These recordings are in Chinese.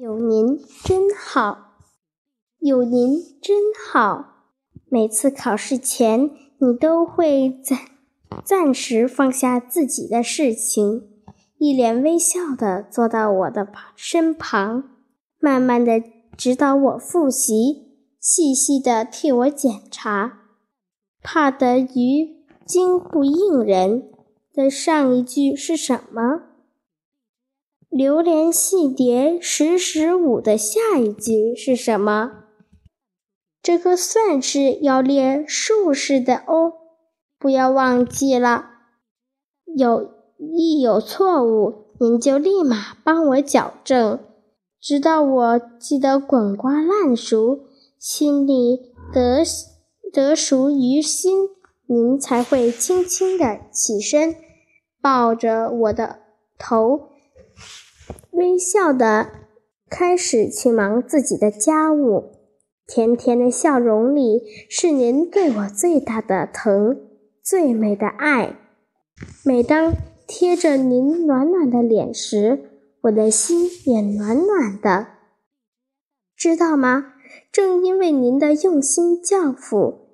有您真好，有您真好。每次考试前，你都会暂暂时放下自己的事情，一脸微笑地坐到我的身旁，慢慢地指导我复习，细细地替我检查。怕得于惊不应人的上一句是什么？流连戏蝶时时舞的下一句是什么？这个算式要列竖式的哦，不要忘记了。有一有错误，您就立马帮我矫正，直到我记得滚瓜烂熟，心里得得熟于心，您才会轻轻地起身，抱着我的头。微笑的开始去忙自己的家务，甜甜的笑容里是您对我最大的疼，最美的爱。每当贴着您暖暖的脸时，我的心也暖暖的。知道吗？正因为您的用心教辅、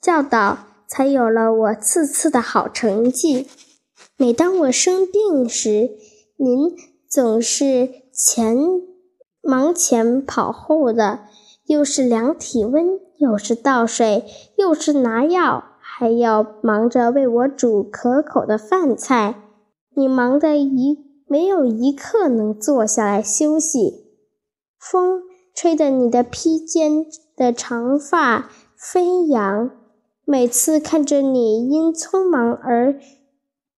教导，才有了我次次的好成绩。每当我生病时，您。总是前忙前跑后的，又是量体温，又是倒水，又是拿药，还要忙着为我煮可口的饭菜。你忙得一没有一刻能坐下来休息。风吹得你的披肩的长发飞扬，每次看着你因匆忙而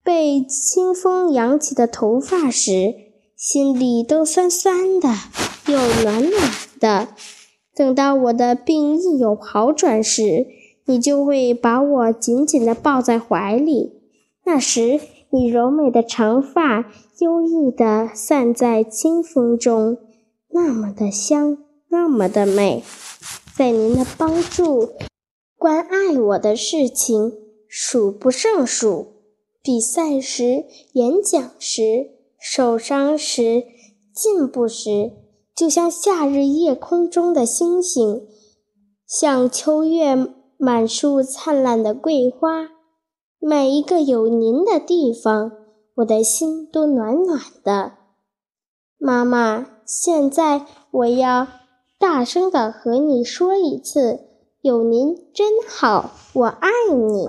被清风扬起的头发时。心里都酸酸的，又暖暖的。等到我的病一有好转时，你就会把我紧紧的抱在怀里。那时，你柔美的长发优逸的散在清风中，那么的香，那么的美。在您的帮助、关爱我的事情数不胜数。比赛时，演讲时。受伤时，进步时，就像夏日夜空中的星星，像秋月满树灿烂的桂花。每一个有您的地方，我的心都暖暖的。妈妈，现在我要大声地和你说一次：有您真好，我爱你。